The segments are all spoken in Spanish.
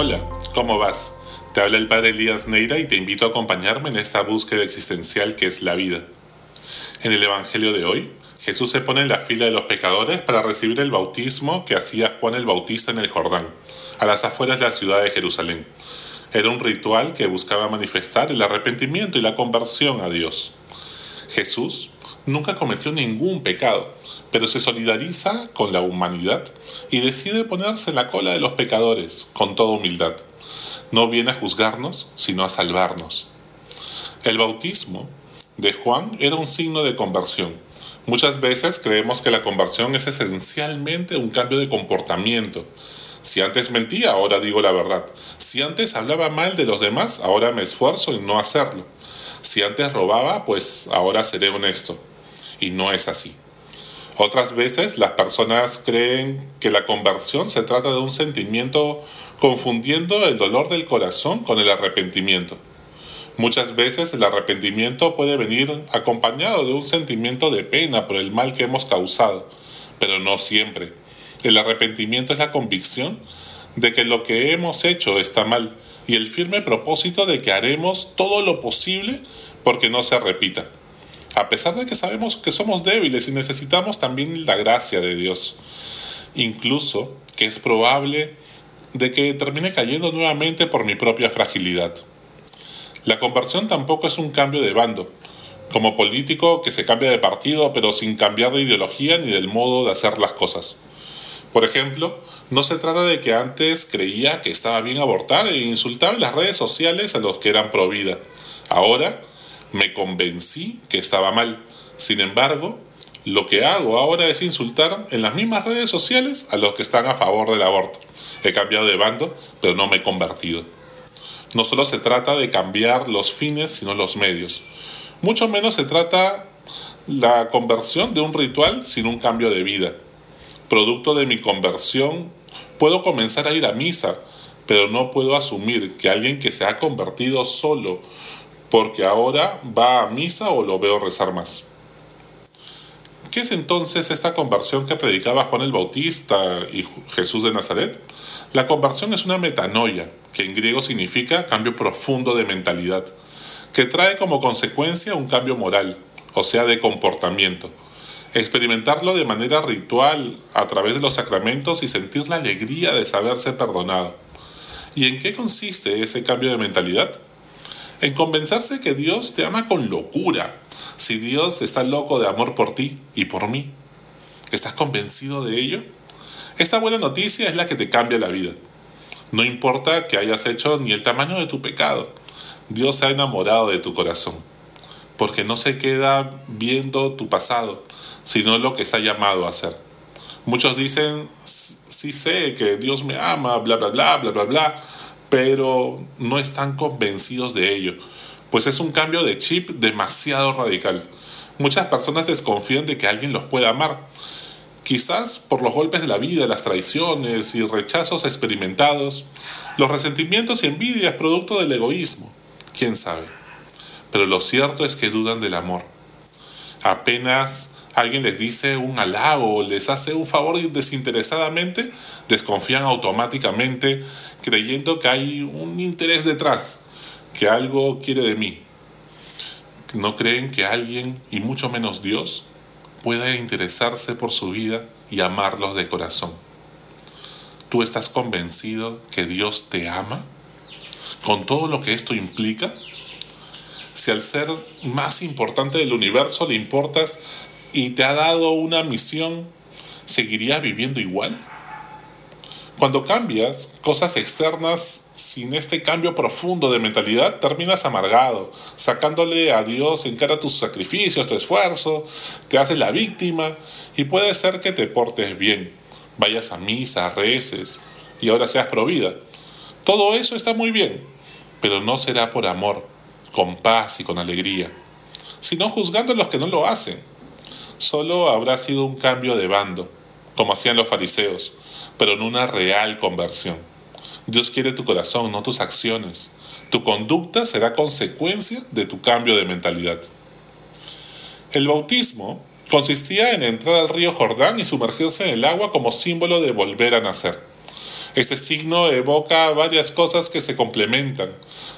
Hola, ¿cómo vas? Te habla el padre Elías Neira y te invito a acompañarme en esta búsqueda existencial que es la vida. En el Evangelio de hoy, Jesús se pone en la fila de los pecadores para recibir el bautismo que hacía Juan el Bautista en el Jordán, a las afueras de la ciudad de Jerusalén. Era un ritual que buscaba manifestar el arrepentimiento y la conversión a Dios. Jesús nunca cometió ningún pecado, pero se solidariza con la humanidad y decide ponerse en la cola de los pecadores con toda humildad. No viene a juzgarnos, sino a salvarnos. El bautismo de Juan era un signo de conversión. Muchas veces creemos que la conversión es esencialmente un cambio de comportamiento. Si antes mentía, ahora digo la verdad. Si antes hablaba mal de los demás, ahora me esfuerzo en no hacerlo. Si antes robaba, pues ahora seré honesto. Y no es así. Otras veces las personas creen que la conversión se trata de un sentimiento confundiendo el dolor del corazón con el arrepentimiento. Muchas veces el arrepentimiento puede venir acompañado de un sentimiento de pena por el mal que hemos causado, pero no siempre. El arrepentimiento es la convicción de que lo que hemos hecho está mal y el firme propósito de que haremos todo lo posible porque no se repita a pesar de que sabemos que somos débiles y necesitamos también la gracia de Dios. Incluso que es probable de que termine cayendo nuevamente por mi propia fragilidad. La conversión tampoco es un cambio de bando, como político que se cambia de partido pero sin cambiar de ideología ni del modo de hacer las cosas. Por ejemplo, no se trata de que antes creía que estaba bien abortar e insultaba en las redes sociales a los que eran pro vida. Ahora me convencí que estaba mal. Sin embargo, lo que hago ahora es insultar en las mismas redes sociales a los que están a favor del aborto. He cambiado de bando, pero no me he convertido. No solo se trata de cambiar los fines, sino los medios. Mucho menos se trata la conversión de un ritual sin un cambio de vida. Producto de mi conversión, puedo comenzar a ir a misa, pero no puedo asumir que alguien que se ha convertido solo porque ahora va a misa o lo veo rezar más. ¿Qué es entonces esta conversión que predicaba Juan el Bautista y Jesús de Nazaret? La conversión es una metanoia, que en griego significa cambio profundo de mentalidad, que trae como consecuencia un cambio moral, o sea, de comportamiento. Experimentarlo de manera ritual a través de los sacramentos y sentir la alegría de saberse perdonado. ¿Y en qué consiste ese cambio de mentalidad? En convencerse que Dios te ama con locura. Si Dios está loco de amor por ti y por mí, ¿estás convencido de ello? Esta buena noticia es la que te cambia la vida. No importa que hayas hecho ni el tamaño de tu pecado, Dios se ha enamorado de tu corazón, porque no se queda viendo tu pasado, sino lo que está llamado a hacer. Muchos dicen, sí sé que Dios me ama, bla, bla, bla, bla, bla, bla, pero no están convencidos de ello, pues es un cambio de chip demasiado radical. Muchas personas desconfían de que alguien los pueda amar, quizás por los golpes de la vida, las traiciones y rechazos experimentados, los resentimientos y envidias producto del egoísmo, quién sabe. Pero lo cierto es que dudan del amor. Apenas alguien les dice un halago les hace un favor desinteresadamente, desconfían automáticamente creyendo que hay un interés detrás, que algo quiere de mí. No creen que alguien, y mucho menos Dios, pueda interesarse por su vida y amarlos de corazón. ¿Tú estás convencido que Dios te ama? Con todo lo que esto implica. Si al ser más importante del universo le importas y te ha dado una misión, ¿seguirías viviendo igual? Cuando cambias cosas externas sin este cambio profundo de mentalidad, terminas amargado, sacándole a Dios en cara tus sacrificios, tu esfuerzo, te haces la víctima y puede ser que te portes bien, vayas a misa, reces y ahora seas provida. Todo eso está muy bien, pero no será por amor, con paz y con alegría, sino juzgando a los que no lo hacen. Solo habrá sido un cambio de bando, como hacían los fariseos pero en una real conversión. Dios quiere tu corazón, no tus acciones. Tu conducta será consecuencia de tu cambio de mentalidad. El bautismo consistía en entrar al río Jordán y sumergirse en el agua como símbolo de volver a nacer. Este signo evoca varias cosas que se complementan.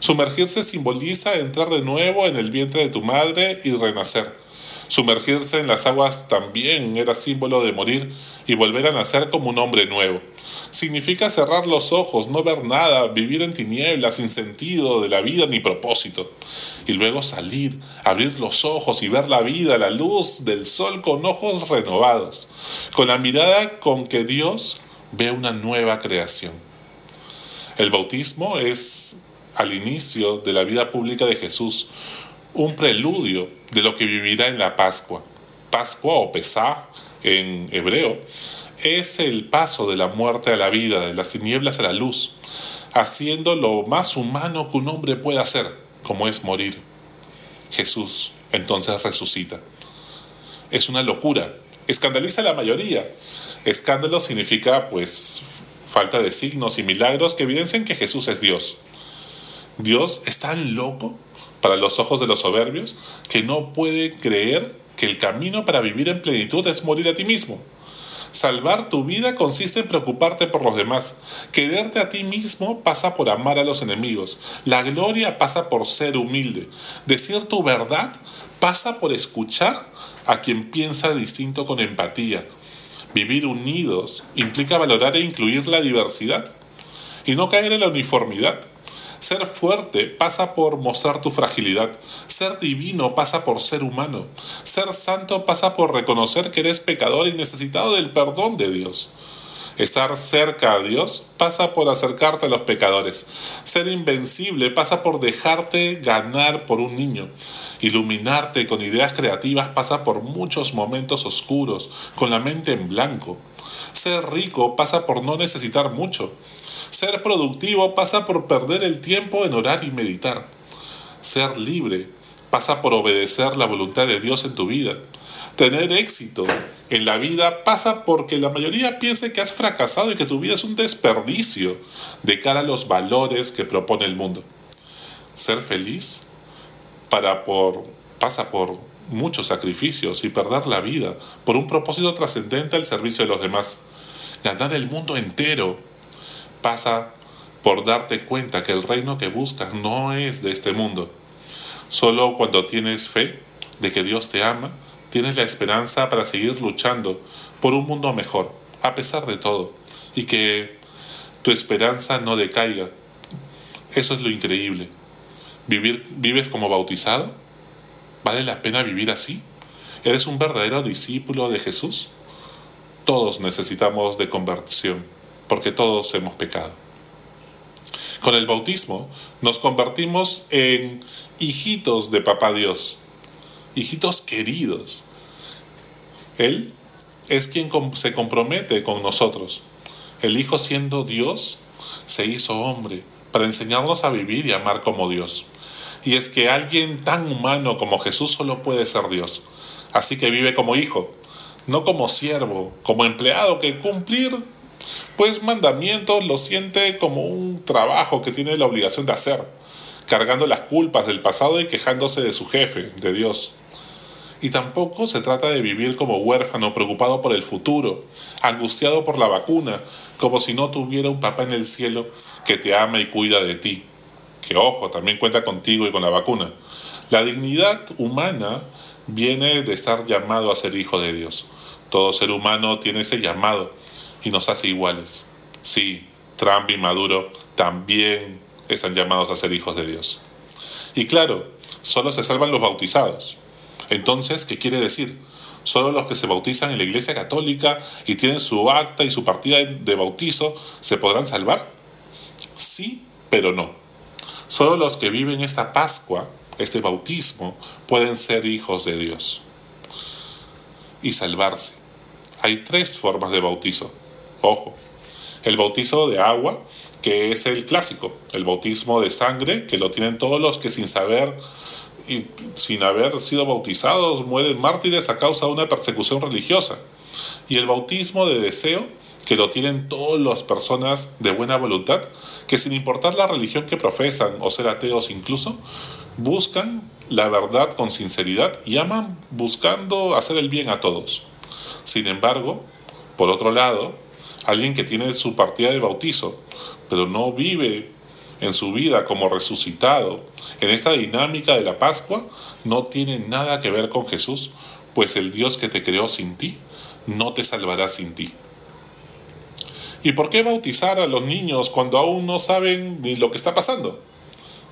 Sumergirse simboliza entrar de nuevo en el vientre de tu madre y renacer. Sumergirse en las aguas también era símbolo de morir y volver a nacer como un hombre nuevo. Significa cerrar los ojos, no ver nada, vivir en tinieblas sin sentido de la vida ni propósito. Y luego salir, abrir los ojos y ver la vida, la luz del sol con ojos renovados, con la mirada con que Dios ve una nueva creación. El bautismo es al inicio de la vida pública de Jesús, un preludio de lo que vivirá en la Pascua. Pascua o Pesá en hebreo es el paso de la muerte a la vida, de las tinieblas a la luz, haciendo lo más humano que un hombre puede hacer, como es morir. Jesús entonces resucita. Es una locura, escandaliza a la mayoría. Escándalo significa pues falta de signos y milagros que evidencian que Jesús es Dios. Dios es tan loco para los ojos de los soberbios que no puede creer que el camino para vivir en plenitud es morir a ti mismo. Salvar tu vida consiste en preocuparte por los demás. Quererte a ti mismo pasa por amar a los enemigos. La gloria pasa por ser humilde. Decir tu verdad pasa por escuchar a quien piensa distinto con empatía. Vivir unidos implica valorar e incluir la diversidad y no caer en la uniformidad. Ser fuerte pasa por mostrar tu fragilidad. Ser divino pasa por ser humano. Ser santo pasa por reconocer que eres pecador y necesitado del perdón de Dios. Estar cerca a Dios pasa por acercarte a los pecadores. Ser invencible pasa por dejarte ganar por un niño. Iluminarte con ideas creativas pasa por muchos momentos oscuros, con la mente en blanco. Ser rico pasa por no necesitar mucho. Ser productivo pasa por perder el tiempo en orar y meditar. Ser libre pasa por obedecer la voluntad de Dios en tu vida. Tener éxito en la vida pasa porque la mayoría piense que has fracasado y que tu vida es un desperdicio de cara a los valores que propone el mundo. Ser feliz para por, pasa por muchos sacrificios y perder la vida por un propósito trascendente al servicio de los demás. Ganar el mundo entero pasa por darte cuenta que el reino que buscas no es de este mundo. Solo cuando tienes fe de que Dios te ama, tienes la esperanza para seguir luchando por un mundo mejor, a pesar de todo, y que tu esperanza no decaiga. Eso es lo increíble. Vivir, ¿Vives como bautizado? ¿Vale la pena vivir así? ¿Eres un verdadero discípulo de Jesús? Todos necesitamos de conversión porque todos hemos pecado. Con el bautismo nos convertimos en hijitos de Papá Dios, hijitos queridos. Él es quien se compromete con nosotros. El Hijo siendo Dios se hizo hombre para enseñarnos a vivir y amar como Dios. Y es que alguien tan humano como Jesús solo puede ser Dios. Así que vive como hijo, no como siervo, como empleado que cumplir pues mandamientos lo siente como un trabajo que tiene la obligación de hacer, cargando las culpas del pasado y quejándose de su jefe, de Dios. Y tampoco se trata de vivir como huérfano, preocupado por el futuro, angustiado por la vacuna, como si no tuviera un papá en el cielo que te ama y cuida de ti. Que ojo, también cuenta contigo y con la vacuna. La dignidad humana viene de estar llamado a ser hijo de Dios. Todo ser humano tiene ese llamado y nos hace iguales. Sí, Trump y Maduro también están llamados a ser hijos de Dios. Y claro, solo se salvan los bautizados. Entonces, ¿qué quiere decir? Solo los que se bautizan en la Iglesia Católica y tienen su acta y su partida de bautizo se podrán salvar? Sí, pero no. Solo los que viven esta Pascua, este bautismo, pueden ser hijos de Dios y salvarse. Hay tres formas de bautizo. Ojo, el bautizo de agua, que es el clásico, el bautismo de sangre, que lo tienen todos los que sin saber y sin haber sido bautizados mueren mártires a causa de una persecución religiosa. Y el bautismo de deseo, que lo tienen todas las personas de buena voluntad, que sin importar la religión que profesan o ser ateos incluso, buscan la verdad con sinceridad y aman buscando hacer el bien a todos. Sin embargo, por otro lado, alguien que tiene su partida de bautizo, pero no vive en su vida como resucitado, en esta dinámica de la Pascua, no tiene nada que ver con Jesús, pues el Dios que te creó sin ti, no te salvará sin ti. ¿Y por qué bautizar a los niños cuando aún no saben ni lo que está pasando?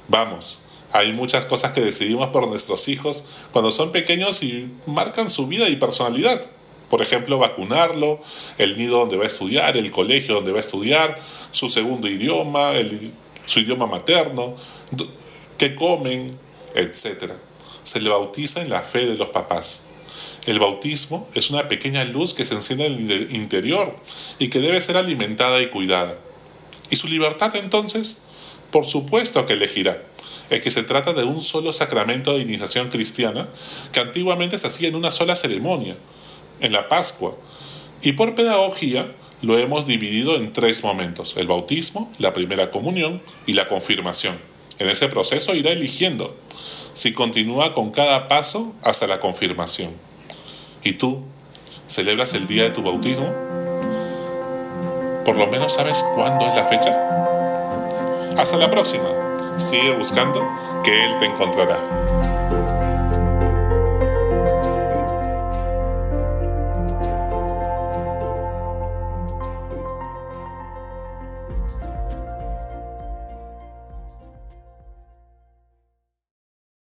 Vamos, hay muchas cosas que decidimos por nuestros hijos cuando son pequeños y marcan su vida y personalidad. Por ejemplo, vacunarlo, el nido donde va a estudiar, el colegio donde va a estudiar, su segundo idioma, su idioma materno, qué comen, etc. Se le bautiza en la fe de los papás. El bautismo es una pequeña luz que se enciende en el interior y que debe ser alimentada y cuidada. ¿Y su libertad entonces? Por supuesto que elegirá. Es que se trata de un solo sacramento de iniciación cristiana que antiguamente se hacía en una sola ceremonia, en la Pascua. Y por pedagogía lo hemos dividido en tres momentos, el bautismo, la primera comunión y la confirmación. En ese proceso irá eligiendo si continúa con cada paso hasta la confirmación. ¿Y tú celebras el día de tu bautismo? ¿Por lo menos sabes cuándo es la fecha? Hasta la próxima. Sigue buscando que Él te encontrará.